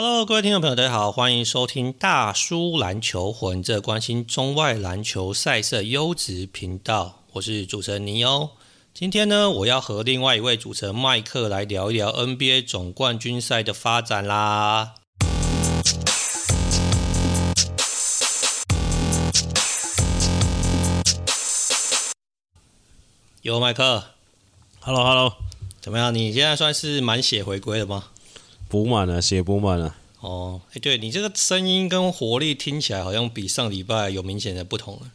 Hello，各位听众朋友，大家好，欢迎收听大叔篮球魂，这关心中外篮球赛事优质频道。我是主持人尼欧。今天呢，我要和另外一位主持人麦克来聊一聊 NBA 总冠军赛的发展啦。有麦克，Hello Hello，怎么样？你现在算是满血回归了吗？补满了，血补满了。哦，哎，对你这个声音跟活力听起来好像比上礼拜有明显的不同了。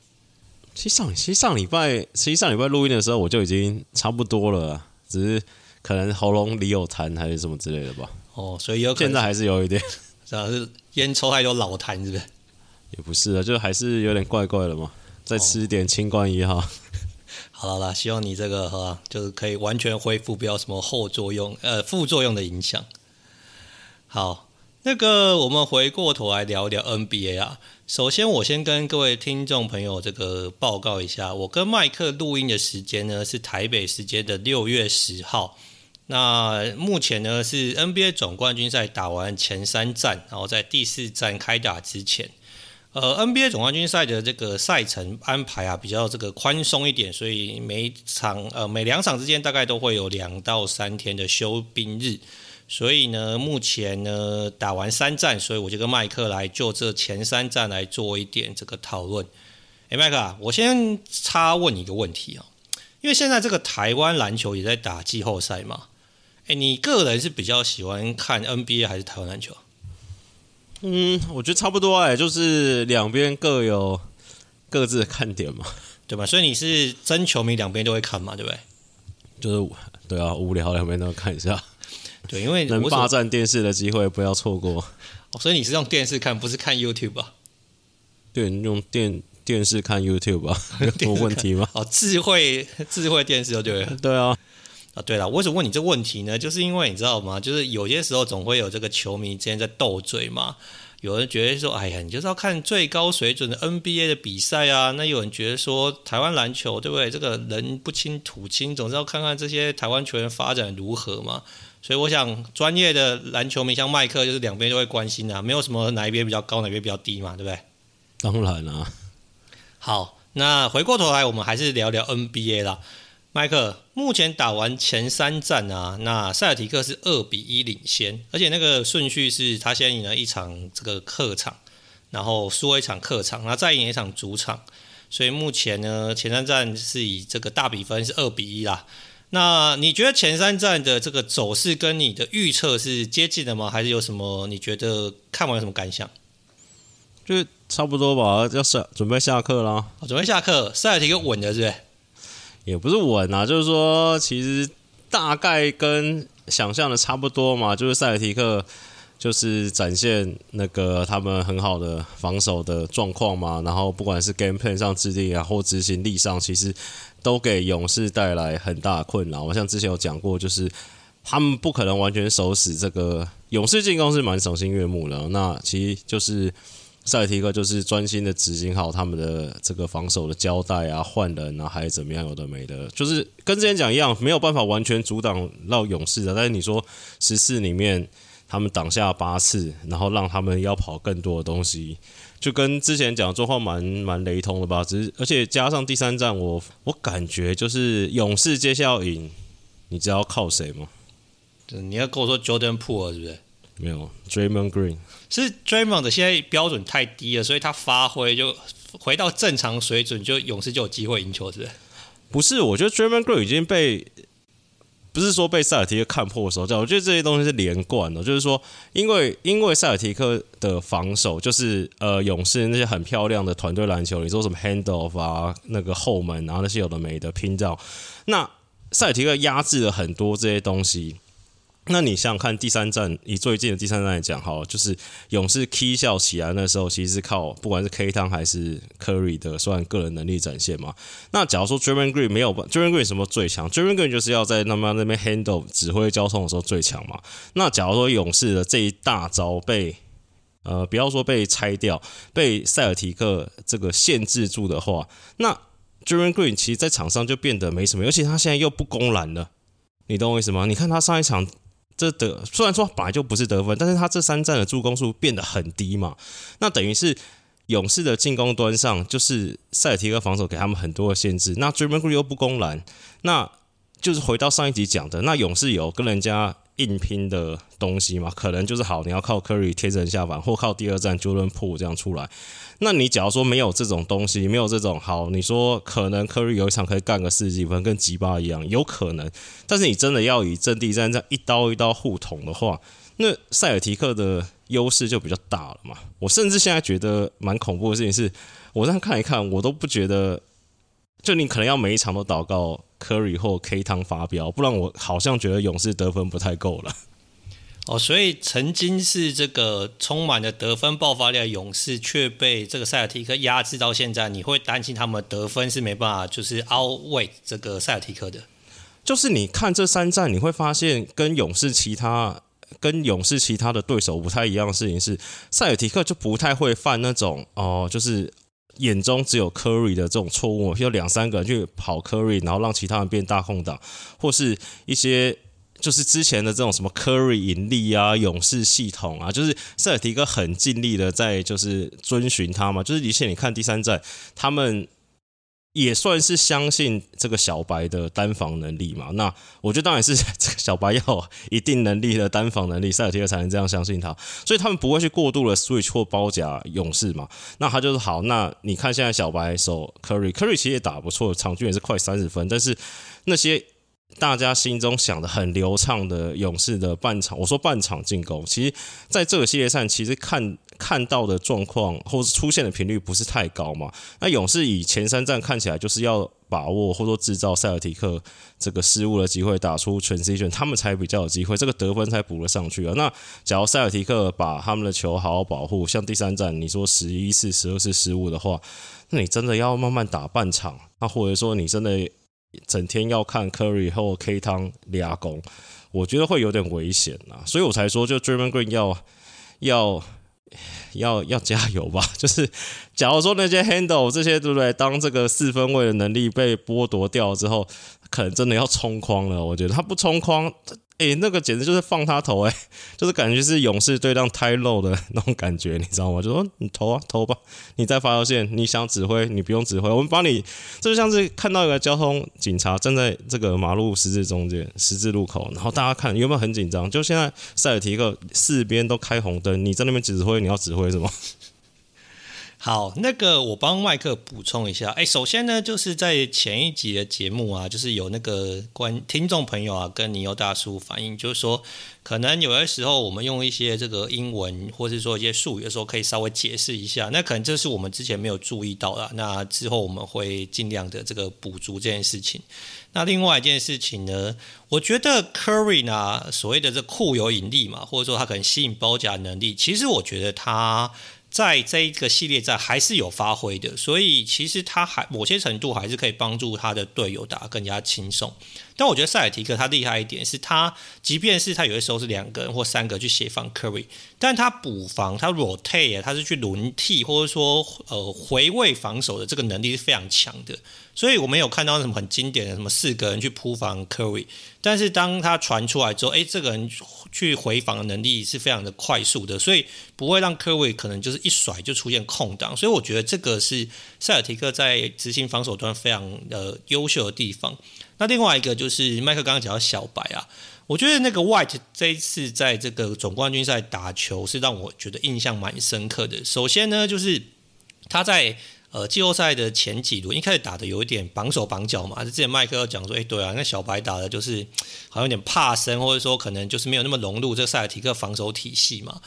其实上，其实上礼拜，其实上礼拜录音的时候我就已经差不多了，只是可能喉咙里有痰还是什么之类的吧。哦，所以有可能现在还是有一点，主要是烟抽太多老痰，是不是？也不是啊，就还是有点怪怪的嘛。再吃点清冠一号。哦 好了啦，希望你这个哈，就是可以完全恢复，不要什么后作用、呃副作用的影响。好，那个我们回过头来聊一聊 NBA 啊。首先，我先跟各位听众朋友这个报告一下，我跟麦克录音的时间呢是台北时间的六月十号。那目前呢是 NBA 总冠军赛打完前三战，然后在第四战开打之前。呃，NBA 总冠军赛的这个赛程安排啊，比较这个宽松一点，所以每场呃每两场之间大概都会有两到三天的休兵日。所以呢，目前呢打完三战，所以我就跟麦克来就这前三战来做一点这个讨论。哎，麦克啊，我先插问你一个问题啊，因为现在这个台湾篮球也在打季后赛嘛，哎，你个人是比较喜欢看 NBA 还是台湾篮球？嗯，我觉得差不多哎，就是两边各有各自的看点嘛，对吧？所以你是真球迷，两边都会看嘛，对不对？就是对啊，无聊两边都看一下，对，因为能霸占电视的机会不要错过。哦，所以你是用电视看，不是看 YouTube 吧？对，用电电视看 YouTube 吧？有什么问题吗？哦，智慧智慧电视就对了。对啊。啊，对了，我为什么问你这问题呢？就是因为你知道吗？就是有些时候总会有这个球迷之间在斗嘴嘛。有人觉得说，哎呀，你就是要看最高水准的 NBA 的比赛啊。那有人觉得说，台湾篮球对不对？这个人不亲土亲，总是要看看这些台湾球员发展如何嘛。所以我想，专业的篮球迷像麦克，就是两边都会关心啊。没有什么哪一边比较高，哪一边比较低嘛，对不对？当然啦。好，那回过头来，我们还是聊聊 NBA 啦。麦克，目前打完前三战啊，那塞尔提克是二比一领先，而且那个顺序是他先赢了一场这个客场，然后输了一场客场，然后再赢一场主场，所以目前呢前三战是以这个大比分是二比一啦。那你觉得前三站的这个走势跟你的预测是接近的吗？还是有什么你觉得看完有什么感想？就差不多吧，要下准备下课啦。准备下课，赛尔提克稳的是不是？也不是稳啊，就是说，其实大概跟想象的差不多嘛。就是塞尔提克就是展现那个他们很好的防守的状况嘛，然后不管是 game plan 上制定啊，或执行力上，其实都给勇士带来很大困扰。我像之前有讲过，就是他们不可能完全守死这个勇士进攻是蛮赏心悦目的。那其实就是。塞提克就是专心的执行好他们的这个防守的交代啊，换人啊，还是怎么样，有的没的，就是跟之前讲一样，没有办法完全阻挡到勇士的。但是你说十四里面他们挡下八次，然后让他们要跑更多的东西，就跟之前讲的状况蛮蛮雷同的吧？只是而且加上第三站，我我感觉就是勇士接下来要赢，你知道靠谁吗？你要跟我说 Jordan Poole 是不是？没有，Draymond Green 是 Draymond 的现在标准太低了，所以他发挥就回到正常水准，就勇士就有机会赢球，是不是？不是，我觉得 Draymond Green 已经被不是说被塞尔提克看破手脚，我觉得这些东西是连贯的，就是说，因为因为塞尔提克的防守就是呃勇士那些很漂亮的团队篮球，你说什么 handoff 啊，那个后门，然后那些有的没的拼照，那塞尔提克压制了很多这些东西。那你想想看，第三站以最近的第三站来讲，哈，就是勇士 K 笑起来那时候，其实是靠不管是 K 汤还是 Curry 的算个人能力展现嘛。那假如说 Draymond Green 没有 Draymond Green 什么最强？Draymond Green 就是要在那么那边 handle 指挥交通的时候最强嘛。那假如说勇士的这一大招被呃不要说被拆掉，被塞尔提克这个限制住的话，那 Draymond Green 其实在场上就变得没什么，而且他现在又不攻篮了，你懂我意思吗？你看他上一场。这得虽然说本来就不是得分，但是他这三战的助攻数变得很低嘛，那等于是勇士的进攻端上就是塞尔提克防守给他们很多的限制，那 d r a m o n Green 又不攻篮，那就是回到上一集讲的，那勇士有跟人家硬拼的东西嘛，可能就是好，你要靠 Curry 贴身下板，或靠第二战 Jordan Poole 这样出来。那你假如说没有这种东西，没有这种好，你说可能 Curry 有一场可以干个四十几分，跟吉巴一样，有可能。但是你真的要以阵地战这样一刀一刀互捅的话，那塞尔提克的优势就比较大了嘛。我甚至现在觉得蛮恐怖的事情是，我这样看一看，我都不觉得，就你可能要每一场都祷告 Curry 或 K 汤发飙，不然我好像觉得勇士得分不太够了。哦，所以曾经是这个充满了得分爆发力的勇士，却被这个塞尔提克压制到现在。你会担心他们得分是没办法，就是 outweigh 这个塞尔提克的。就是你看这三战，你会发现跟勇士其他跟勇士其他的对手不太一样的事情是，塞尔提克就不太会犯那种哦，就是眼中只有 Curry 的这种错误，有两三个人去跑 Curry，然后让其他人变大空档，或是一些。就是之前的这种什么 Curry 引力啊，勇士系统啊，就是塞尔提克很尽力的在就是遵循他嘛。就是以前你看第三战，他们也算是相信这个小白的单防能力嘛。那我觉得当然是 这个小白要有一定能力的单防能力，塞尔提克才能这样相信他。所以他们不会去过度的 switch 或包夹勇士嘛。那他就是好，那你看现在小白守 Curry，Curry 其实也打不错，场均也是快三十分，但是那些。大家心中想的很流畅的勇士的半场，我说半场进攻，其实在这个系列赛，其实看看到的状况或是出现的频率不是太高嘛。那勇士以前三战看起来就是要把握或者说制造塞尔提克这个失误的机会，打出 transition，他们才比较有机会，这个得分才补了上去啊。那假如塞尔提克把他们的球好好保护，像第三战你说十一次、十二次失误的话，那你真的要慢慢打半场，那或者说你真的。整天要看 Curry 或 K 汤俩攻，我觉得会有点危险呐，所以我才说，就 Draymond Green 要要要要加油吧。就是假如说那些 handle 这些对不对？当这个四分位的能力被剥夺掉之后，可能真的要冲框了。我觉得他不冲框。诶、那个简直就是放他投诶、就是感觉是勇士对上泰勒的那种感觉，你知道吗？就说你投啊投吧，你在发条线，你想指挥你不用指挥，我们帮你。这就像是看到一个交通警察站在这个马路十字中间十字路口，然后大家看有没有很紧张？就现在塞尔提克四边都开红灯，你在那边指挥，你要指挥什么？好，那个我帮麦克补充一下。哎，首先呢，就是在前一集的节目啊，就是有那个观听众朋友啊，跟尼欧大叔反映，就是说，可能有的时候我们用一些这个英文，或是说一些术语的时候，可以稍微解释一下。那可能这是我们之前没有注意到的，那之后我们会尽量的这个补足这件事情。那另外一件事情呢，我觉得 Curry 呢，所谓的这库有引力嘛，或者说他可能吸引包夹能力，其实我觉得他。在这一个系列战还是有发挥的，所以其实他还某些程度还是可以帮助他的队友打更加轻松。但我觉得塞尔提克他厉害一点是他，即便是他有的时候是两个人或三个去协防 Curry，但他补防他 rotate 他是去轮替或者说呃回位防守的这个能力是非常强的。所以我们有看到什么很经典的什么四个人去扑防 Curry，但是当他传出来之后，哎，这个人去回防的能力是非常的快速的，所以不会让 Curry 可能就是一甩就出现空档。所以我觉得这个是塞尔提克在执行防守端非常呃优秀的地方。那另外一个就是麦克刚刚讲到小白啊，我觉得那个 White 这一次在这个总冠军赛打球是让我觉得印象蛮深刻的。首先呢，就是他在。呃，季后赛的前几轮一开始打的有一点绑手绑脚嘛，之前麦克要讲说，哎、欸，对啊，那小白打的就是 好像有点怕生，或者说可能就是没有那么融入这个塞尔提克防守体系嘛。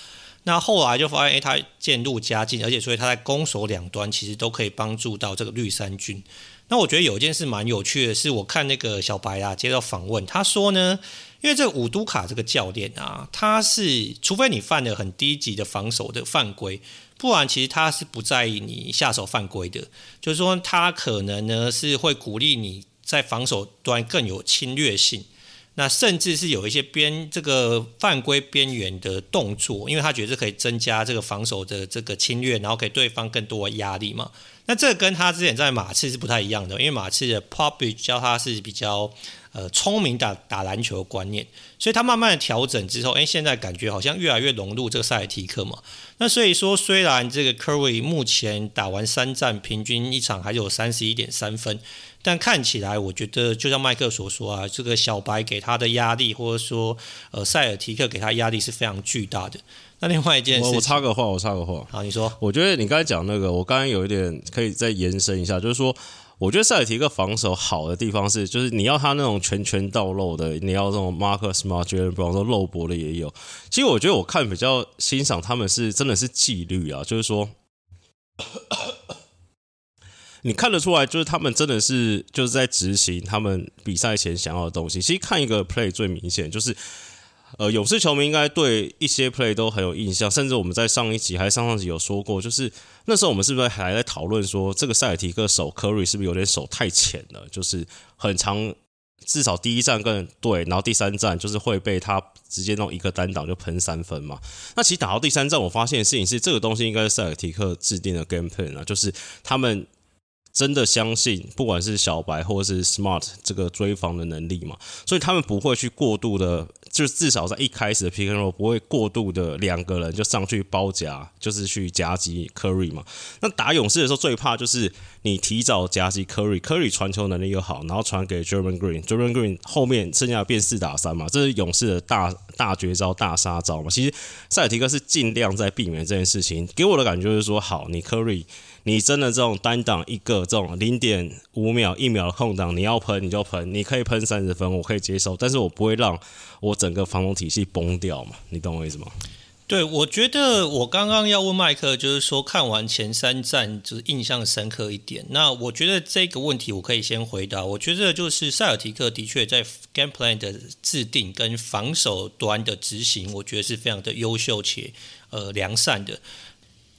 那后来就发现，哎、他渐入佳境，而且所以他在攻守两端其实都可以帮助到这个绿衫军。那我觉得有一件事蛮有趣的是，我看那个小白啊接到访问，他说呢，因为这个五都卡这个教练啊，他是除非你犯了很低级的防守的犯规。不然，其实他是不在意你下手犯规的，就是说他可能呢是会鼓励你在防守端更有侵略性，那甚至是有一些边这个犯规边缘的动作，因为他觉得可以增加这个防守的这个侵略，然后给对方更多的压力嘛。那这跟他之前在马刺是不太一样的，因为马刺的 Popovich 教他是比较呃聪明打打篮球的观念，所以他慢慢的调整之后，哎，现在感觉好像越来越融入这个塞尔提克嘛。那所以说，虽然这个 Curry 目前打完三战，平均一场还有三十一点三分。但看起来，我觉得就像麦克所说啊，这个小白给他的压力，或者说呃塞尔提克给他压力是非常巨大的。那另外一件事，我插个话，我插个话。好，你说。我觉得你刚才讲那个，我刚刚有一点可以再延伸一下，就是说，我觉得塞尔提克防守好的地方是，就是你要他那种拳拳到肉的，你要这种 Marcus Smart、i n 比方说肉搏的也有。其实我觉得我看比较欣赏他们是真的是纪律啊，就是说。你看得出来，就是他们真的是就是在执行他们比赛前想要的东西。其实看一个 play 最明显就是，呃，勇士球迷应该对一些 play 都很有印象，甚至我们在上一集还上上集有说过，就是那时候我们是不是还在讨论说，这个塞尔提克守 Curry 是不是有点守太浅了？就是很长，至少第一战跟对，然后第三战就是会被他直接弄一个单挡就喷三分嘛。那其实打到第三站，我发现的事情是，这个东西应该是塞尔提克制定的 game plan 啊，就是他们。真的相信，不管是小白或是 Smart 这个追防的能力嘛，所以他们不会去过度的，就至少在一开始的 Pick and Roll 不会过度的两个人就上去包夹，就是去夹击 Curry 嘛。那打勇士的时候最怕就是你提早夹击 Curry，Curry 传球能力又好，然后传给 Draymond Green，Draymond Green 后面剩下变四打三嘛，这是勇士的大大绝招、大杀招嘛。其实塞尔提克是尽量在避免这件事情，给我的感觉就是说，好，你 Curry。你真的这种单挡一个这种零点五秒一秒的空档，你要喷你就喷，你可以喷三十分，我可以接受，但是我不会让我整个防守体系崩掉嘛，你懂我意思吗？对，我觉得我刚刚要问麦克，就是说看完前三战，就是印象深刻一点。那我觉得这个问题我可以先回答，我觉得就是塞尔提克的确在 game plan 的制定跟防守端的执行，我觉得是非常的优秀且呃良善的。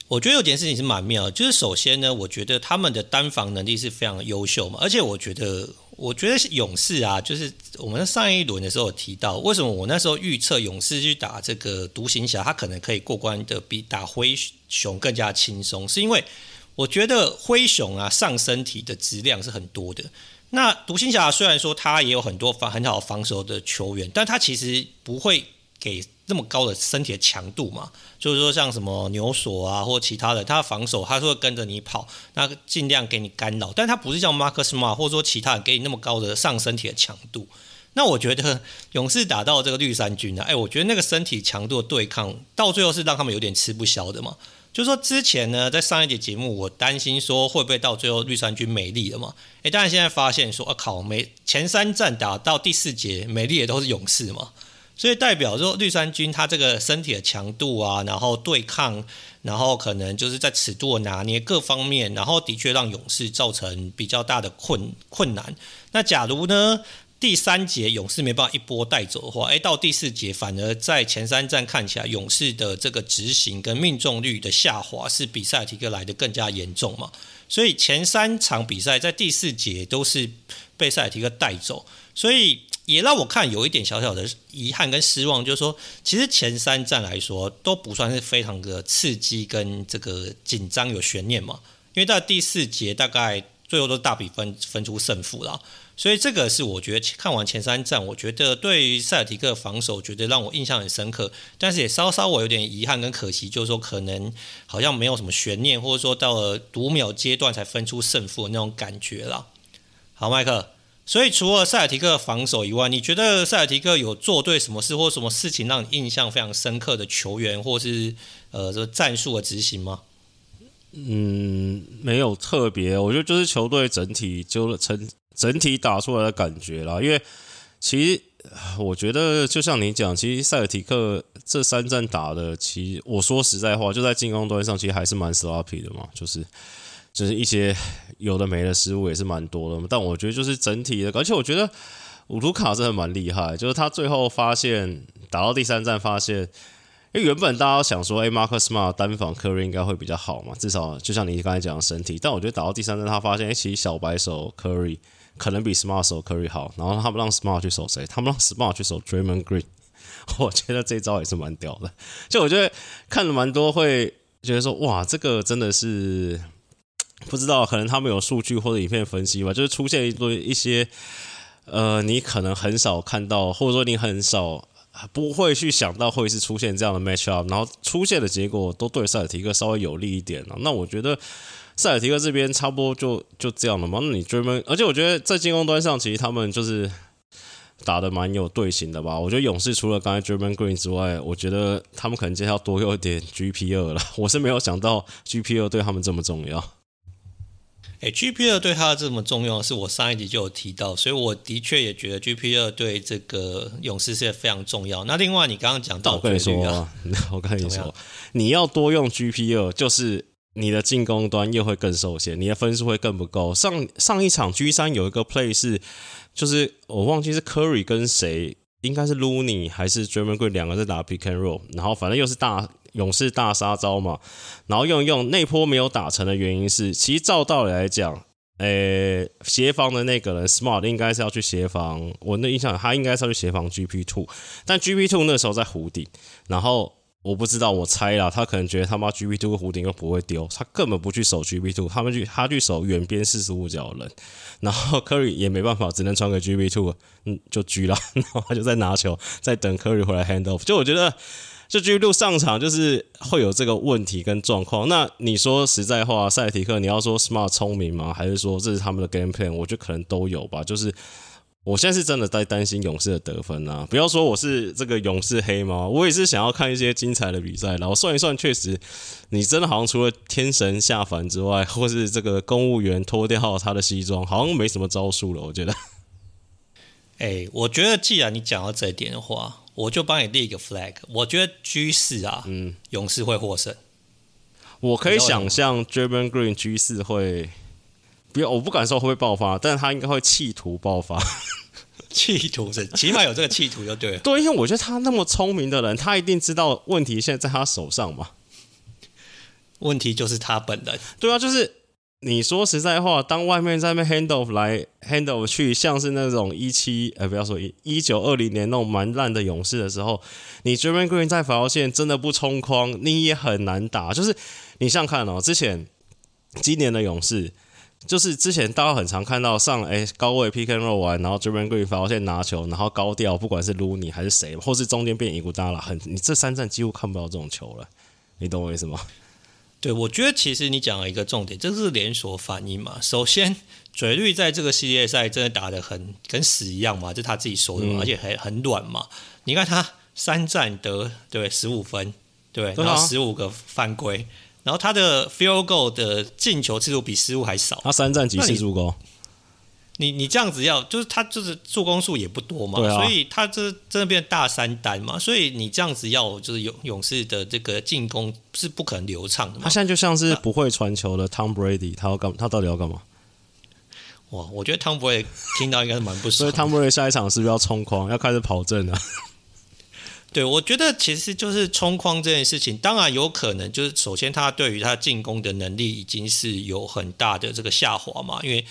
我觉得有件事情是蛮妙，就是首先呢，我觉得他们的单防能力是非常优秀嘛，而且我觉得，我觉得勇士啊，就是我们上一轮的时候有提到，为什么我那时候预测勇士去打这个独行侠，他可能可以过关的比打灰熊更加轻松，是因为我觉得灰熊啊上身体的质量是很多的，那独行侠虽然说他也有很多防很好防守的球员，但他其实不会给。这么高的身体的强度嘛，就是说像什么牛索啊或其他的，他防守他是会跟着你跑，那尽量给你干扰，但他不是像 Marcus Smart 或者说其他人给你那么高的上身体的强度。那我觉得勇士打到这个绿衫军呢，哎，我觉得那个身体强度的对抗到最后是让他们有点吃不消的嘛。就是说之前呢，在上一节节目我担心说会不会到最后绿衫军没力了嘛？哎，但是现在发现说啊靠，没前三战打到第四节没力的都是勇士嘛。所以代表说绿衫军他这个身体的强度啊，然后对抗，然后可能就是在尺度的拿捏各方面，然后的确让勇士造成比较大的困困难。那假如呢，第三节勇士没办法一波带走的话，诶，到第四节反而在前三战看起来勇士的这个执行跟命中率的下滑是比塞提克来的更加严重嘛？所以前三场比赛在第四节都是被塞提克带走，所以。也让我看有一点小小的遗憾跟失望，就是说，其实前三战来说都不算是非常的刺激跟这个紧张有悬念嘛，因为到第四节大概最后都大比分分出胜负了，所以这个是我觉得看完前三战，我觉得对于塞尔提克防守，觉得让我印象很深刻，但是也稍稍我有点遗憾跟可惜，就是说可能好像没有什么悬念，或者说到了读秒阶段才分出胜负的那种感觉了。好，麦克。所以，除了塞尔提克防守以外，你觉得塞尔提克有做对什么事或什么事情让你印象非常深刻的球员，或是呃，这个战术的执行吗？嗯，没有特别，我觉得就是球队整体就成整体打出来的感觉啦。因为其实我觉得，就像你讲，其实塞尔提克这三战打的，其实我说实在话，就在进攻端上，其实还是蛮 sloppy 的嘛，就是。就是一些有的没的失误也是蛮多的，但我觉得就是整体的，而且我觉得五图卡真的蛮厉害，就是他最后发现打到第三战发现，因为原本大家想说，哎，Marcus Smart 单防 Curry 应该会比较好嘛，至少就像你刚才讲的身体，但我觉得打到第三战他发现，哎，其实小白手 Curry 可能比 Smart 手 Curry 好，然后他们让 Smart 去守谁？他们让 Smart 去守 Draymond Green，我觉得这招也是蛮屌的，就我觉得看了蛮多会觉得说，哇，这个真的是。不知道，可能他们有数据或者影片分析吧，就是出现一堆一些呃，你可能很少看到，或者说你很少不会去想到会是出现这样的 match up，然后出现的结果都对塞尔提克稍微有利一点了。那我觉得塞尔提克这边差不多就就这样了嘛。那你追梦，而且我觉得在进攻端上，其实他们就是。打得蛮有队形的吧？我觉得勇士除了刚才 Draymond Green 之外，我觉得他们可能今天要多用点 GP2 了。我是没有想到 GP2 对他们这么重要。哎，GP2 对他这么重要，是我上一集就有提到，所以我的确也觉得 GP2 对这个勇士是非常重要。那另外你刚刚讲到，我跟你说，我跟你说，你要多用 GP2，就是你的进攻端又会更受限，你的分数会更不够。上上一场 G 三有一个 play 是。就是我忘记是 Curry 跟谁，应该是 Looney 还是 Draymond Green 两个在打 Pick and Roll，然后反正又是大勇士大杀招嘛，然后用用那波没有打成的原因是，其实照道理来讲，诶、欸，协防的那个人 Smart 应该是要去协防，我的印象他应该是要去协防 GP Two，但 GP Two 那时候在湖顶，然后。我不知道，我猜啦，他可能觉得他妈 gp Two 弧顶又不会丢，他根本不去守 gp Two，他们去他去守远边四十五角的人，然后 Curry 也没办法，只能传给 gp Two，嗯，就狙了，然后他就在拿球，在等 Curry 回来 hand off。就我觉得，就 G B Two 上场就是会有这个问题跟状况。那你说实在话，塞尔提克，你要说 Smart 聪明吗？还是说这是他们的 game plan？我觉得可能都有吧，就是。我现在是真的在担心勇士的得分啊！不要说我是这个勇士黑猫，我也是想要看一些精彩的比赛。然后算一算，确实，你真的好像除了天神下凡之外，或是这个公务员脱掉他的西装，好像没什么招数了。我觉得，哎、我觉得既然你讲到这点的话，我就帮你立一个 flag。我觉得 G 四啊，嗯，勇士会获胜。我可以想象 Draymond Green 居士会。不要，我不敢说会不会爆发，但是他应该会企图爆发。企图是，起码有这个企图就对了。对，因为我觉得他那么聪明的人，他一定知道问题现在在他手上嘛。问题就是他本人。对啊，就是你说实在话，当外面在那 hand off 来 hand off 去，像是那种一七，呃，不要说一一九二零年那种蛮烂的勇士的时候，你 Draymond Green 在罚球线真的不冲框，你也很难打。就是你想看哦，之前今年的勇士。就是之前大家很常看到上哎、高位 pick and roll 完，然后 Draymond Green 发现拿球，然后高调，不管是撸你还是谁，或是中间变伊古达拉，很你这三站几乎看不到这种球了，你懂我意思吗？对，我觉得其实你讲了一个重点，这是连锁反应嘛。首先，嘴绿在这个系列赛真的打得很跟屎一样嘛，就他自己说的嘛，嗯、而且还很软嘛。你看他三战得对十五分，对，然后十五个犯规。然后他的 field goal 的进球次数比失误还少，他三战几次助攻？你你这样子要，就是他就是助攻数也不多嘛，啊、所以他这真的变大三单嘛，所以你这样子要就是勇勇士的这个进攻是不可能流畅的嘛。他现在就像是不会传球的 Tom Brady，他要干他到底要干嘛？哇，我觉得 Tom Brady 听到应该是蛮不爽，所以 Tom Brady 下一场是不是要冲框，要开始跑阵了？对，我觉得其实就是冲框这件事情，当然有可能就是首先他对于他进攻的能力已经是有很大的这个下滑嘛，因为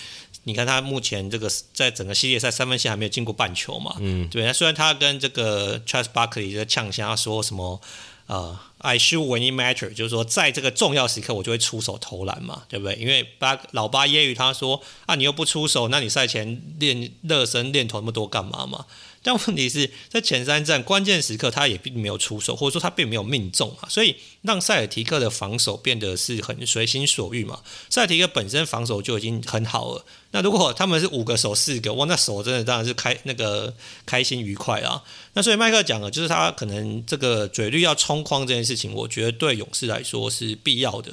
你看他目前这个在整个系列赛三分线还没有进过半球嘛，嗯，对，那虽然他跟这个 Charles Barkley 在呛香，他说什么呃，I shoot when it matter，就是说在这个重要时刻我就会出手投篮嘛，对不对？因为巴老巴揶揄他说啊，你又不出手，那你赛前练热身练投那么多干嘛嘛？但问题是在前三战关键时刻，他也并没有出手，或者说他并没有命中啊，所以让塞尔提克的防守变得是很随心所欲嘛。塞尔提克本身防守就已经很好了，那如果他们是五个守四个，哇，那守真的当然是开那个开心愉快啊。那所以麦克讲的，就是他可能这个嘴绿要冲框这件事情，我觉得对勇士来说是必要的。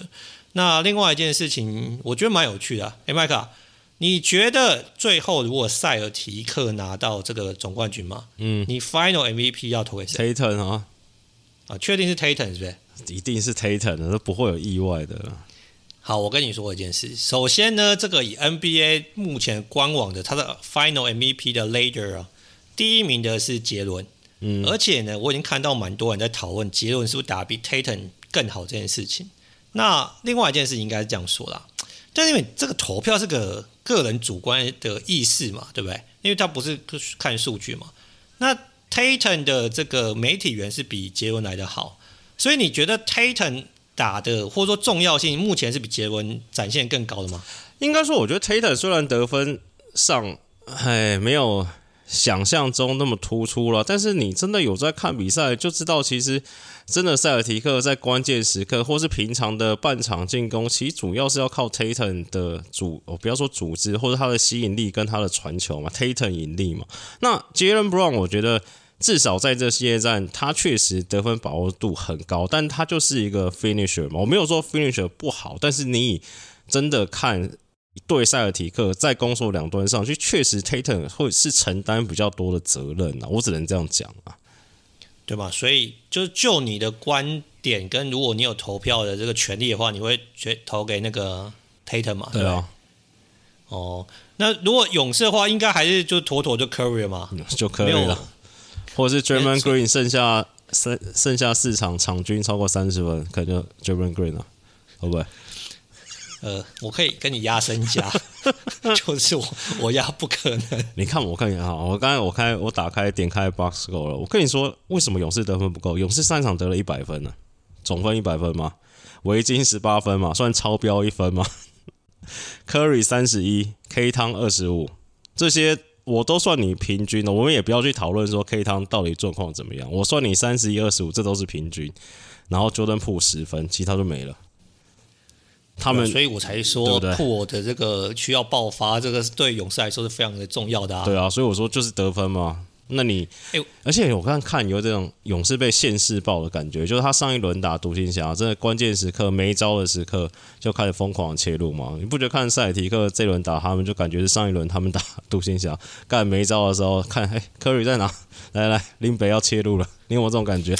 那另外一件事情，我觉得蛮有趣的，诶，麦克。你觉得最后如果塞尔提克拿到这个总冠军吗？嗯，你 Final MVP 要投给谁？Tatum 啊，啊，确定是 Tatum 是不是？一定是 Tatum 的，都不会有意外的。好，我跟你说一件事。首先呢，这个以 NBA 目前官网的它的 Final MVP 的 ladder 啊，第一名的是杰伦。嗯，而且呢，我已经看到蛮多人在讨论杰伦是不是打比 Tatum 更好这件事情。那另外一件事情应该是这样说啦。但因为这个投票是个个人主观的意识嘛，对不对？因为他不是看数据嘛。那 Tayton 的这个媒体源是比杰文来的好，所以你觉得 Tayton 打的或者说重要性，目前是比杰文展现更高的吗？应该说，我觉得 Tayton 虽然得分上，哎，没有想象中那么突出了，但是你真的有在看比赛，就知道其实真的塞尔提克在关键时刻或是平常的半场进攻，其实主要是要靠 Tatum 的组，我不要说组织或者他的吸引力跟他的传球嘛，Tatum 引力嘛。那 Jaylen Brown 我觉得。至少在这系列战，他确实得分把握度很高，但他就是一个 finisher 嘛。我没有说 finisher 不好，但是你真的看对塞尔提克在攻守两端上去，确实 Tatum 会是承担比较多的责任啊。我只能这样讲啊，对吧？所以就就你的观点，跟如果你有投票的这个权利的话，你会决投给那个 Tatum 嘛？对啊。哦，那如果勇士的话，应该还是就妥妥就 Curry 嘛，就可以了。或者是 Draymond Green 剩下三剩下四场场均超过三十分，可能就 Draymond Green 了，会不会？呃，我可以跟你压身家，就是我我压不可能。你看我看一下哈，我刚才我开我打开点开 Box Score 了，我跟你说为什么勇士得分不够？勇士上场得了一百分呢，总分一百分嘛，维金十八分嘛，算超标一分嘛，Curry 三十一，K 汤二十五，这些。我都算你平均的，我们也不要去讨论说 K 汤到底状况怎么样。我算你三十一、二十五，这都是平均。然后 Jordan Poole 十分，其他就没了。他们，所以我才说 Poole 的这个需要爆发，这个对勇士来说是非常的重要的啊。对啊，所以我说就是得分嘛。那你，欸、而且我刚看有这种勇士被现世报的感觉，就是他上一轮打独行侠，真的关键时刻没招的时刻就开始疯狂切入嘛？你不觉得看塞尔提克这轮打他们，就感觉是上一轮他们打独行侠干没招的时候，看哎科瑞在哪？来来，林北要切入了，你有没有这种感觉？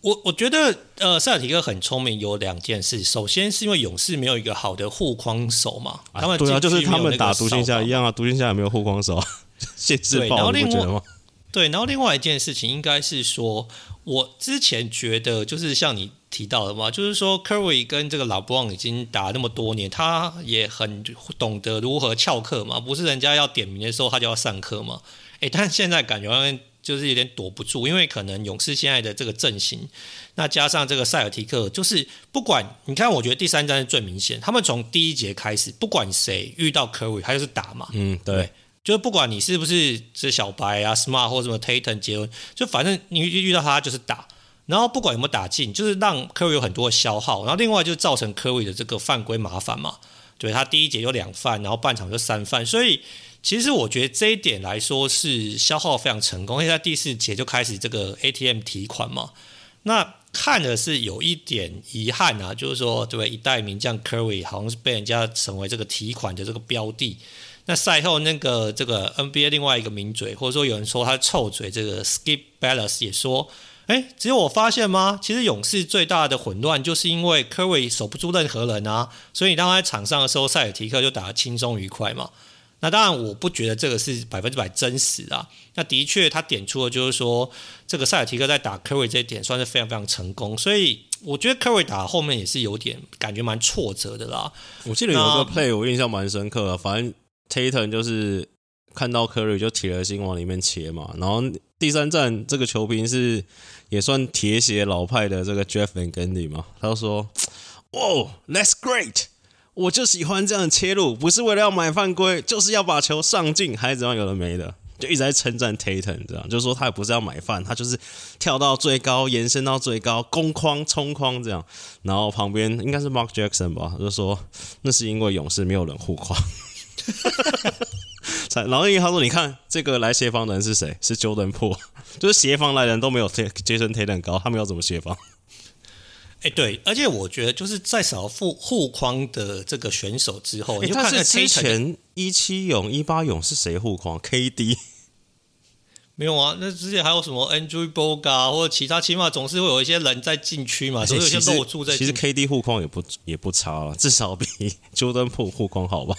我我觉得呃塞尔提克很聪明，有两件事，首先是因为勇士没有一个好的护框手嘛，他们、啊、对啊，就是他们打独行侠一样啊，独行侠也没有护框手。限制对，然后另外对，然后另外一件事情应该是说，我之前觉得就是像你提到的嘛，就是说，Curry 跟这个老布朗已经打那么多年，他也很懂得如何翘课嘛，不是人家要点名的时候他就要上课嘛。诶，但现在感觉好像就是有点躲不住，因为可能勇士现在的这个阵型，那加上这个塞尔提克，就是不管你看，我觉得第三战是最明显，他们从第一节开始，不管谁遇到 Curry，他就是打嘛。嗯，对。就是不管你是不是是小白啊，Smart 或什么 Tatum 结婚，就反正你遇到他就是打，然后不管有没有打进，就是让 Curry 有很多的消耗，然后另外就造成 Curry 的这个犯规麻烦嘛。对，他第一节有两犯，然后半场就三犯，所以其实我觉得这一点来说是消耗非常成功，因为在第四节就开始这个 ATM 提款嘛。那看的是有一点遗憾啊，就是说这位一代名将 Curry 好像是被人家成为这个提款的这个标的。那赛后，那个这个 NBA 另外一个名嘴，或者说有人说他臭嘴，这个 Skip Bayless 也说，哎，只有我发现吗？其实勇士最大的混乱就是因为 Curry 守不住任何人啊，所以你当他在场上的时候，塞尔提克就打得轻松愉快嘛。那当然，我不觉得这个是百分之百真实啊。那的确，他点出了就是说，这个塞尔提克在打 Curry 这一点算是非常非常成功，所以我觉得 Curry 打后面也是有点感觉蛮挫折的啦。我记得有个 play 我印象蛮深刻的，反正。Tatum 就是看到 Curry 就铁了心往里面切嘛，然后第三站这个球评是也算铁血老派的这个 Jeff Van Gundy 嘛，他就说：“哦，That's great，我就喜欢这样切入，不是为了要买犯规，就是要把球上进，还是怎样有的没的，就一直在称赞 Tatum 这样，就是说他也不是要买犯，他就是跳到最高，延伸到最高，攻框冲框这样。然后旁边应该是 Mark Jackson 吧，就说那是因为勇士没有人护框。”然后他说：“你看这个来协防的人是谁？是 Jordan Po，就是协防来人都没有杰森 Tatum 高，他们要怎么协防？”哎，对，而且我觉得就是在少护护框的这个选手之后，你就看之前一七勇、一八勇是谁护框？KD 没有啊？那之前还有什么 Andrew Bogut 或者其他，起码总是会有一些人在禁区嘛，所以有些漏住在。其实 KD 护框也不也不差了，至少比 Jordan 护框好吧？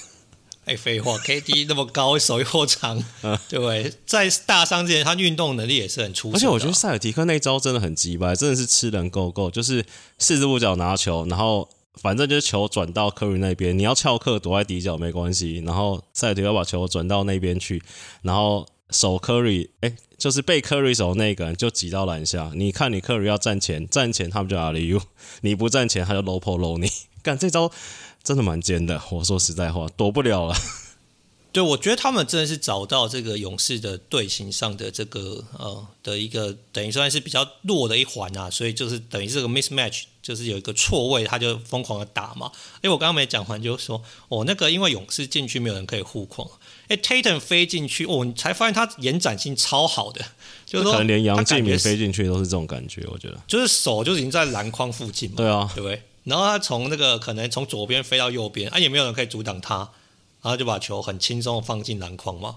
哎，废话，KD 那么高，手又长，对不对？在大伤之前，他运动能力也是很出色。而且我觉得塞尔提克那招真的很鸡掰，真的是吃人够够，就是四只五脚拿球，然后反正就是球转到科瑞那边，你要翘课躲在底角没关系，然后塞尔提克把球转到那边去，然后守 Curry，哎，就是被 Curry 守那个人就挤到篮下。你看你 Curry 要站前，站前他们就 alley you，你不站前他就 low post low 你。干这招真的蛮尖的，我说实在话，躲不了了。对，我觉得他们真的是找到这个勇士的队形上的这个呃的一个等于算是比较弱的一环啊，所以就是等于这个 mismatch 就是有一个错位，他就疯狂的打嘛。因为，我刚刚没讲完，就是说哦，那个因为勇士禁区没有人可以护框，哎，Tatum 飞进去，哦，你才发现他延展性超好的，就是说可能连杨敬敏飞进去都是这种感觉，我觉得就是手就已经在篮筐附近嘛，对啊，对不对？然后他从那个可能从左边飞到右边，啊，也没有人可以阻挡他。然后就把球很轻松的放进篮筐嘛，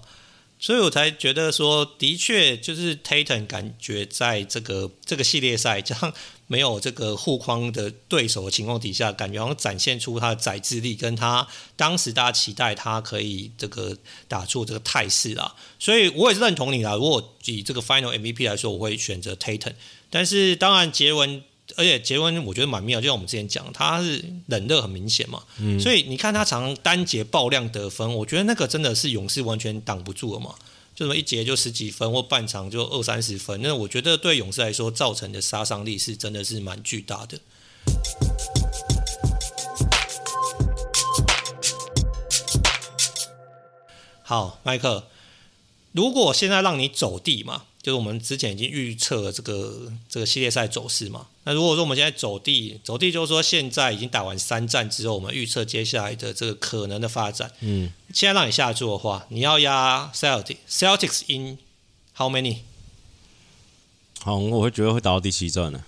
所以我才觉得说，的确就是 Tatum 感觉在这个这个系列赛这样没有这个护框的对手的情况底下，感觉好像展现出他的宰制力，跟他当时大家期待他可以这个打出这个态势啊。所以我也是认同你啦。如果以这个 Final MVP 来说，我会选择 Tatum，但是当然杰文。而且杰文我觉得蛮妙，就像我们之前讲，他是冷热很明显嘛，嗯、所以你看他常常单节爆量得分，我觉得那个真的是勇士完全挡不住了嘛，就什么一节就十几分，或半场就二三十分，那我觉得对勇士来说造成的杀伤力是真的是蛮巨大的。好，麦克，如果现在让你走地嘛？就是我们之前已经预测了这个这个系列赛走势嘛。那如果说我们现在走地，走地就是说现在已经打完三战之后，我们预测接下来的这个可能的发展。嗯，现在让你下注的话，你要压 Celtics Celtics in how many？好，我会觉得会打到第七战呢。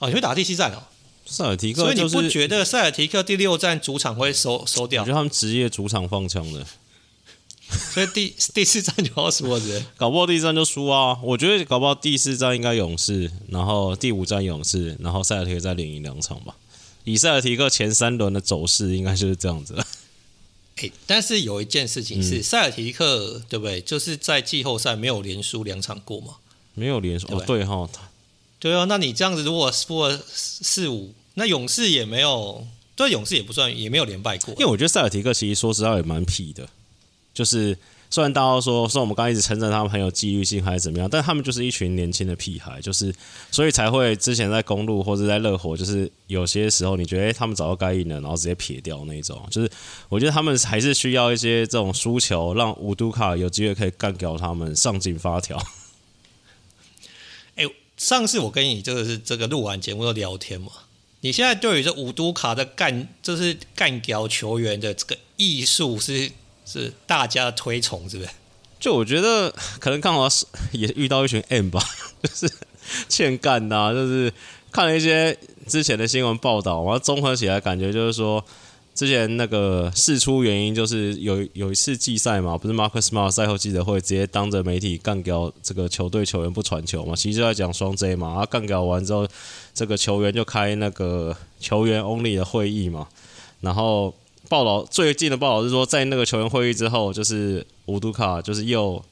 哦，你会打到第七战哦？塞尔提克，所以你不觉得塞尔提克第六战主场会收收掉？我觉得他们职业主场放枪的。所以第第四战就要输了，搞不好第四战就输啊！我觉得搞不好第四战应该勇士，然后第五战勇士，然后塞尔提克再连赢两场吧。以塞尔提克前三轮的走势，应该就是这样子了。欸，但是有一件事情是，嗯、塞尔提克对不对？就是在季后赛没有连输两场过嘛？没有连输哦，对哈，对啊。那你这样子如果输了四五，那勇士也没有，对勇士也不算，也没有连败过。因为我觉得塞尔提克其实说实话也蛮屁的。就是虽然大家说说我们刚一直称赞他们很有纪律性还是怎么样，但他们就是一群年轻的屁孩，就是所以才会之前在公鹿或者在热火，就是有些时候你觉得诶他们早就该赢了，然后直接撇掉那种。就是我觉得他们还是需要一些这种输球，让五都卡有机会可以干掉他们，上紧发条。哎，上次我跟你这个是这个录完节目的聊天嘛？你现在对于这五都卡的干，就是干掉球员的这个艺术是？是大家推崇，是不是？就我觉得 可能刚好是也遇到一群 M 吧，就是欠干呐、就是看了一些之前的新闻报道，然后综合起来感觉就是说，之前那个事出原因就是有有一次季赛嘛，不是 Marcus Smart 赛后记者会直接当着媒体干掉这个球队球员不传球嘛，其实就在讲双 J 嘛，然后干掉完之后，这个球员就开那个球员 Only 的会议嘛，然后。报道最近的报道是说，在那个球员会议之后，就是乌都卡就是又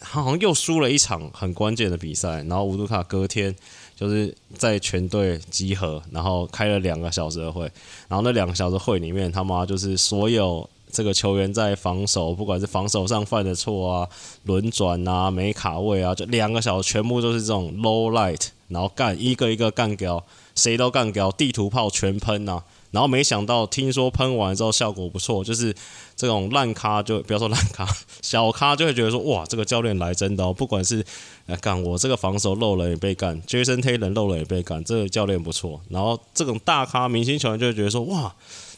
好像又输了一场很关键的比赛，然后乌都卡隔天就是在全队集合，然后开了两个小时的会，然后那两个小时会里面，他妈就是所有这个球员在防守，不管是防守上犯的错啊、轮转啊、没卡位啊，就两个小时全部都是这种 low light，然后干一个一个干掉，谁都干掉，地图炮全喷啊。然后没想到，听说喷完之后效果不错，就是这种烂咖就不要说烂咖，小咖就会觉得说哇，这个教练来真的哦，不管是来干我这个防守漏了也被干，Jason Taylor 漏了也被干，这个教练不错。然后这种大咖明星球员就会觉得说哇，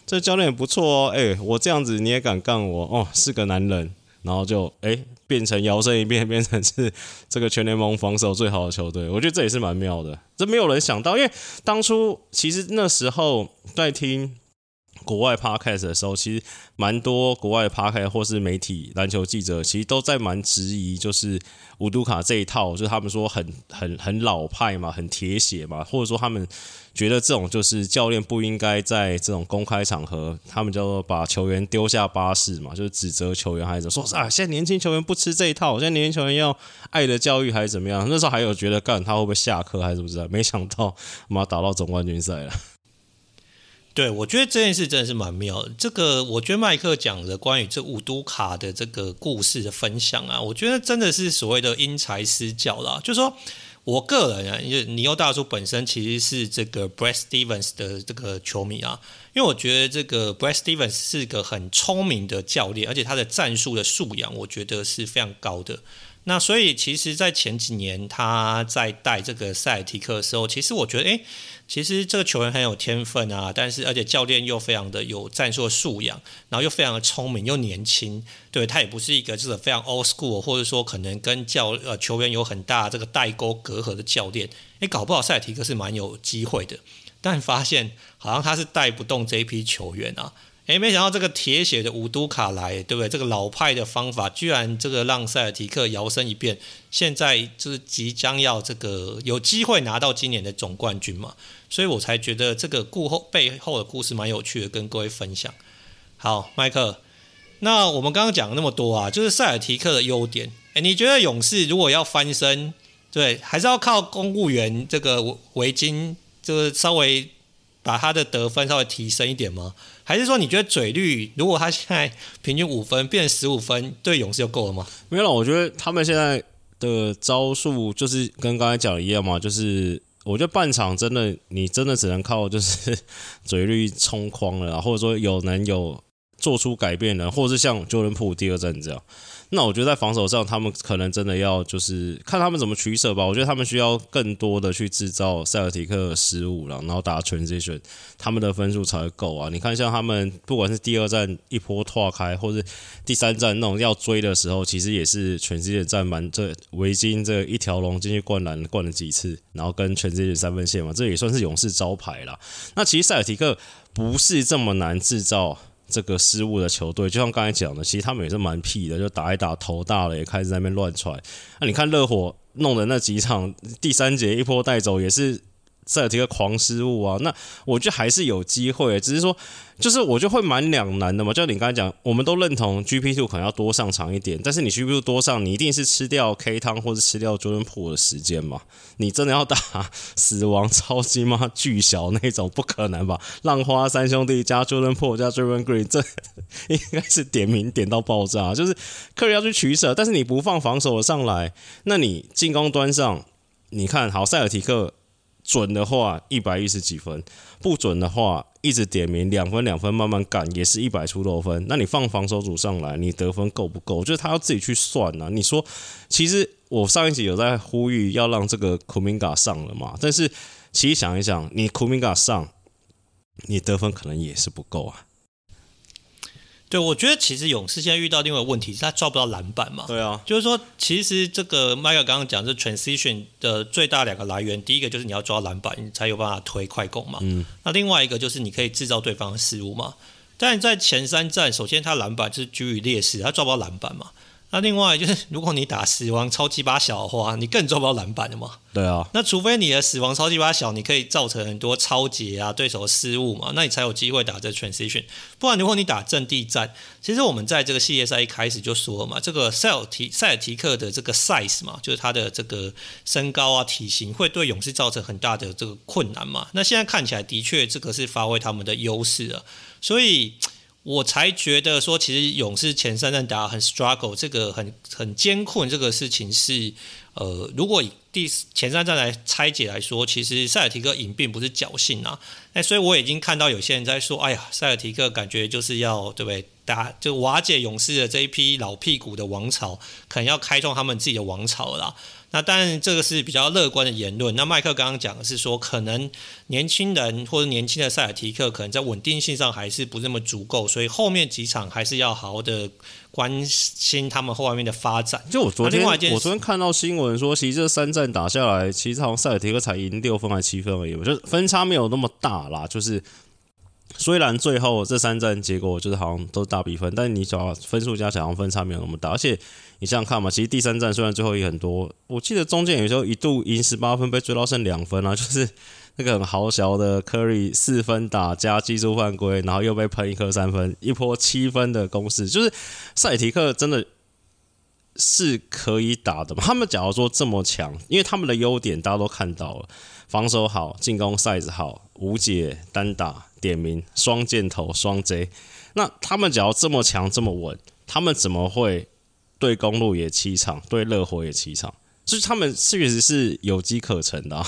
这教练也不错哦，哎，我这样子你也敢干我哦，是个男人。然后就哎，变成摇身一变，变成是这个全联盟防守最好的球队。我觉得这也是蛮妙的，这没有人想到，因为当初其实那时候在听。国外 podcast 的时候，其实蛮多国外 podcast 或是媒体篮球记者，其实都在蛮质疑，就是乌都卡这一套，就是他们说很很很老派嘛，很铁血嘛，或者说他们觉得这种就是教练不应该在这种公开场合，他们叫做把球员丢下巴士嘛，就是指责球员还是说啊，现在年轻球员不吃这一套，现在年轻球员要爱的教育还是怎么样？那时候还有觉得干他会不会下课还是不知道，没想到妈打到总冠军赛了。对，我觉得这件事真的是蛮妙的。这个，我觉得麦克讲的关于这五都卡的这个故事的分享啊，我觉得真的是所谓的因材施教啦。就是说我个人啊，因为尼欧大叔本身其实是这个 Brad Stevens 的这个球迷啊，因为我觉得这个 Brad Stevens 是个很聪明的教练，而且他的战术的素养，我觉得是非常高的。那所以，其实，在前几年他在带这个塞尔提克的时候，其实我觉得，诶，其实这个球员很有天分啊，但是而且教练又非常的有战术素养，然后又非常的聪明又年轻，对，他也不是一个这个非常 old school，或者说可能跟教呃球员有很大这个代沟隔阂的教练，诶，搞不好塞尔提克是蛮有机会的，但发现好像他是带不动这一批球员啊。诶，没想到这个铁血的五都卡来，对不对？这个老派的方法，居然这个让塞尔提克摇身一变，现在就是即将要这个有机会拿到今年的总冠军嘛，所以我才觉得这个故后背后的故事蛮有趣的，跟各位分享。好，麦克，那我们刚刚讲了那么多啊，就是塞尔提克的优点。诶，你觉得勇士如果要翻身，对，还是要靠公务员这个围巾，就是稍微把他的得分稍微提升一点吗？还是说你觉得嘴绿，如果他现在平均五分变十五分，对勇士就够了吗？没有，我觉得他们现在的招数就是跟刚才讲的一样嘛，就是我觉得半场真的你真的只能靠就是 嘴绿冲框了，或者说有能有做出改变的，或者是像 Jordan Poole 第二阵这样。那我觉得在防守上，他们可能真的要就是看他们怎么取舍吧。我觉得他们需要更多的去制造塞尔提克失误了，然后打 transition，他们的分数才会够啊。你看，像他们不管是第二战一波拓开，或是第三战那种要追的时候，其实也是全世界战满这围巾这一条龙进去灌篮灌了几次，然后跟全世界三分线嘛，这也算是勇士招牌了。那其实塞尔提克不是这么难制造。这个失误的球队，就像刚才讲的，其实他们也是蛮屁的，就打一打头大了，也开始在那边乱踹。那、你看热火弄的那几场，第三节一波带走也是。塞尔提克狂失误啊，那我觉得还是有机会，只是说，就是我就会蛮两难的嘛。就你刚才讲，我们都认同 G P two 可能要多上场一点，但是你 G P two 多上，你一定是吃掉 K 汤或者吃掉 Jordan p o o 的时间嘛？你真的要打死亡超级吗？巨小那种不可能吧？浪花三兄弟加 Jordan Poole 加 Draymond Green，这 应该是点名点到爆炸，就是客人要去取舍，但是你不放防守的上来，那你进攻端上，你看好塞尔提克。准的话一百一十几分，不准的话一直点名两分两分慢慢干，也是一百出头分。那你放防守组上来，你得分够不够？就是他要自己去算啊。你说，其实我上一集有在呼吁要让这个库明嘎上了嘛，但是其实想一想，你库明嘎上，你得分可能也是不够啊。对，我觉得其实勇士现在遇到另外一个问题是他抓不到篮板嘛。对啊，就是说，其实这个麦克刚刚讲，是 transition 的最大两个来源，第一个就是你要抓篮板，你才有办法推快攻嘛。嗯。那另外一个就是你可以制造对方的失误嘛。但在前三站，首先他篮板就是居于劣势，他抓不到篮板嘛。那另外就是，如果你打死亡超级八小的话，你更抓不到篮板的嘛。对啊。那除非你的死亡超级八小，你可以造成很多超节啊，对手的失误嘛，那你才有机会打这 transition。不然，如果你打阵地战，其实我们在这个系列赛一开始就说了嘛，这个塞尔提塞尔提克的这个 size 嘛，就是他的这个身高啊、体型，会对勇士造成很大的这个困难嘛。那现在看起来，的确这个是发挥他们的优势了，所以。我才觉得说，其实勇士前三战打很 struggle，这个很很艰困，这个事情是，呃，如果以第前三战来拆解来说，其实塞尔提克赢并不是侥幸啊。那所以我已经看到有些人在说，哎呀，塞尔提克感觉就是要对不对？打就瓦解勇士的这一批老屁股的王朝，可能要开创他们自己的王朝了啦。那当然，这个是比较乐观的言论。那麦克刚刚讲的是说，可能年轻人或者年轻的塞尔提克，可能在稳定性上还是不那么足够，所以后面几场还是要好好的关心他们后面的发展。就我昨天，我昨天看到新闻说，其实这三战打下来，其实好像塞尔提克才赢六分还是七分而已，我觉得分差没有那么大啦。就是虽然最后这三战结果就是好像都大比分，但你只要分数加起来，好像分差没有那么大，而且。你想想看嘛，其实第三战虽然最后赢很多，我记得中间有时候一度赢十八分被追到剩两分啊，就是那个很豪小的 Curry 四分打加技术犯规，然后又被喷一颗三分，一波七分的攻势，就是赛提克真的是可以打的嘛。他们假如说这么强，因为他们的优点大家都看到了，防守好，进攻 size 好，无解单打点名双箭头双 J。那他们只要这么强这么稳，他们怎么会对公路也七场，对热火也七场？所以他们确实是有机可乘的啊。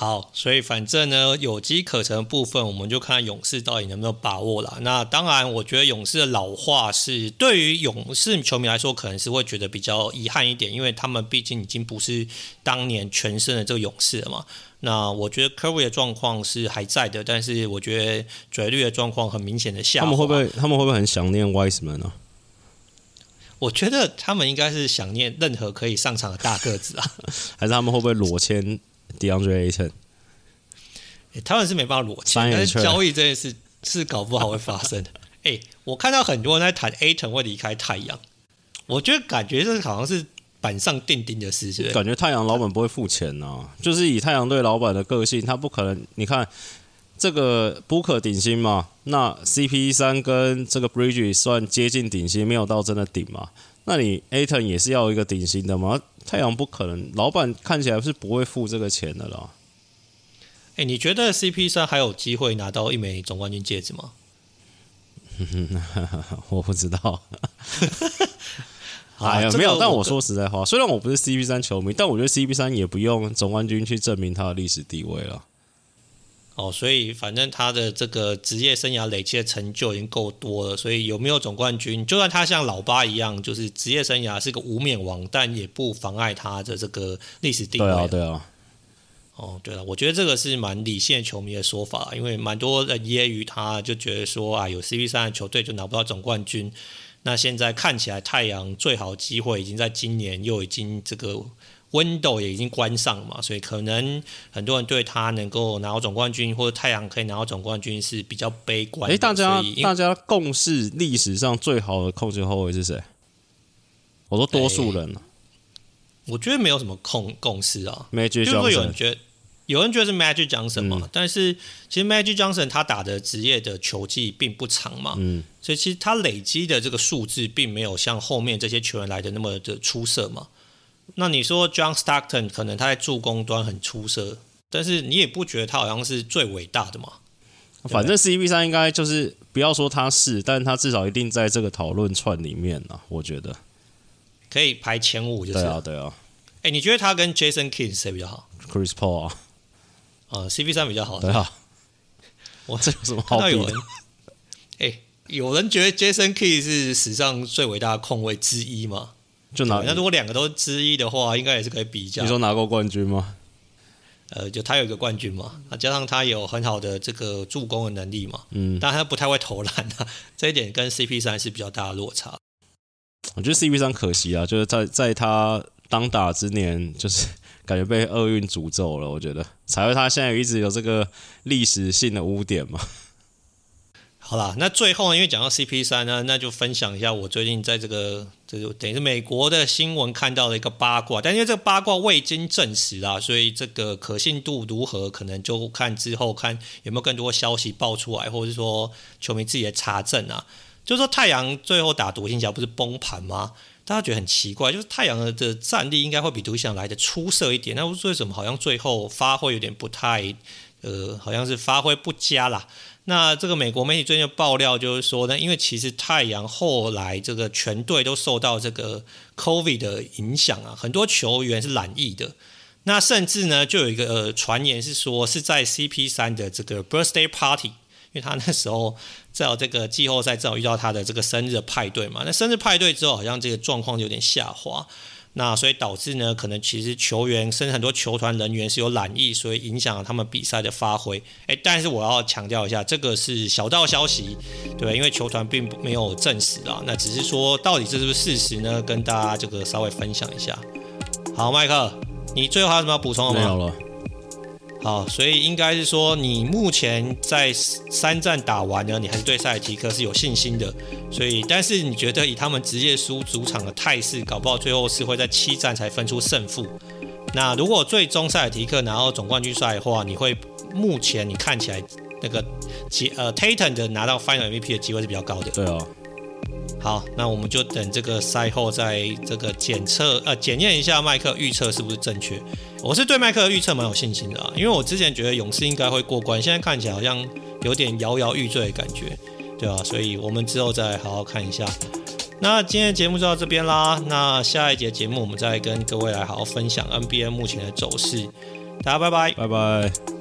好，所以反正呢，有机可乘的部分，我们就看勇士到底能不能把握了。那当然，我觉得勇士的老化是对于勇士球迷来说，可能是会觉得比较遗憾一点，因为他们毕竟已经不是当年全盛的这个勇士了嘛。那我觉得 Curry 的状况是还在的，但是我觉得嘴绿的状况很明显的下滑。他们会不会？他们会不会很想念 Wiseman 呢？我觉得他们应该是想念任何可以上场的大个子啊，还是他们会不会裸签 DeAndre Ayton？他们是没办法裸签，但是交易这件事是搞不好会发生的。哎，我看到很多人在谈 Ayton 会离开太阳，我觉得感觉这好像是板上钉钉的事情。感觉太阳老板不会付钱啊，就是以太阳队老板的个性，他不可能。你看这个 Booker 顶薪嘛，那 CP 三跟这个 Bridges 算接近顶薪，没有到真的顶嘛。那你 Ayton 也是要一个顶薪的吗？太阳不可能，老板看起来是不会付这个钱的啦。哎，你觉得 CP 三还有机会拿到一枚总冠军戒指吗？我不知道。哎呀，没有。但我说实在话，虽然我不是 CP 三球迷，但我觉得 CP 三也不用总冠军去证明他的历史地位了。哦，所以反正他的这个职业生涯累积的成就已经够多了，所以有没有总冠军，就算他像老八一样，就是职业生涯是个无冕王，但也不妨碍他的这个历史地位。对啊，对啊。哦，对了，我觉得这个是蛮理性的球迷的说法，因为蛮多人揶揄他，就觉得说啊，有 CP 三的球队就拿不到总冠军。那现在看起来，太阳最好机会已经在今年又已经这个 window 也已经关上嘛，所以可能很多人对他能够拿到总冠军，或者太阳可以拿到总冠军是比较悲观。哎，大家大家共识历史上最好的控球后卫是谁？我说多数人了，我觉得没有什么共共识啊，没觉得有人觉得。有人觉得是 Magic Johnson 嘛，嗯、但是其实 Magic Johnson 他打的职业的球技并不长嘛，嗯、所以其实他累积的这个数字并没有像后面这些球员来的那么的出色嘛。那你说 John Stockton 可能他在助攻端很出色，但是你也不觉得他好像是最伟大的嘛。反正 CP 三应该就是不要说他是，但他至少一定在这个讨论串里面啊，我觉得可以排前五就是。对啊，对啊。哎，你觉得他跟 Jason Kidd 谁比较好？Chris Paul 啊。呃，CP 三比较好。对啊，我 这有什么好比的？哎，有人觉得 Jason Kidd 是史上最伟大的控卫之一吗？就拿那如果两个都之一的话，应该也是可以比较。你说拿过冠军吗？呃，就他有一个冠军嘛，那加上他有很好的这个助攻的能力嘛，嗯，但他不太会投篮啊，这一点跟 CP 三是比较大的落差。我觉得 CP 三可惜啊，就是在在他当打之年，就是。感觉被厄运诅咒了，我觉得才会他现在一直有这个历史性的污点嘛。好啦，那最后呢，因为讲到 CP 三呢，那就分享一下我最近在这个这就等于是美国的新闻看到的一个八卦，但因为这个八卦未经证实啊，所以这个可信度如何，可能就看之后看有没有更多消息爆出来，或者是说球迷自己的查证啊。就是说太阳最后打独行侠不是崩盘吗？大家觉得很奇怪，就是太阳的战力应该会比独行侠来的出色一点，那为什么好像最后发挥有点不太，呃，好像是发挥不佳啦？那这个美国媒体最近爆料就是说呢，因为其实太阳后来这个全队都受到这个 COVID 的影响啊，很多球员是染疫的，那甚至呢就有一个呃传言是说是在 CP 三的这个 birthday party。因为他那时候在这个季后赛正好遇到他的这个生日派对嘛，那生日派对之后好像这个状况有点下滑，那所以导致呢，可能其实球员甚至很多球团人员是有懒意，所以影响了他们比赛的发挥。诶，但是我要强调一下，这个是小道消息，对，因为球团并没有证实啊，那只是说到底这是不是事实呢？跟大家这个稍微分享一下。好，麦克，你最后还有什么要补充的吗？没有了。好，所以应该是说，你目前在三战打完呢，你还是对塞尔提克是有信心的。所以，但是你觉得以他们职业输主场的态势，搞不好最后是会在七战才分出胜负。那如果最终塞尔提克拿到总冠军赛的话，你会目前你看起来那个机呃 t a t o n 的拿到 Final MVP 的机会是比较高的。对哦。好，那我们就等这个赛后再这个检测呃检验一下麦克预测是不是正确。我是对麦克的预测蛮有信心的啊，因为我之前觉得勇士应该会过关，现在看起来好像有点摇摇欲坠的感觉，对吧？所以我们之后再好好看一下。那今天的节目就到这边啦，那下一节节目我们再跟各位来好好分享 NBA 目前的走势。大家拜拜，拜拜。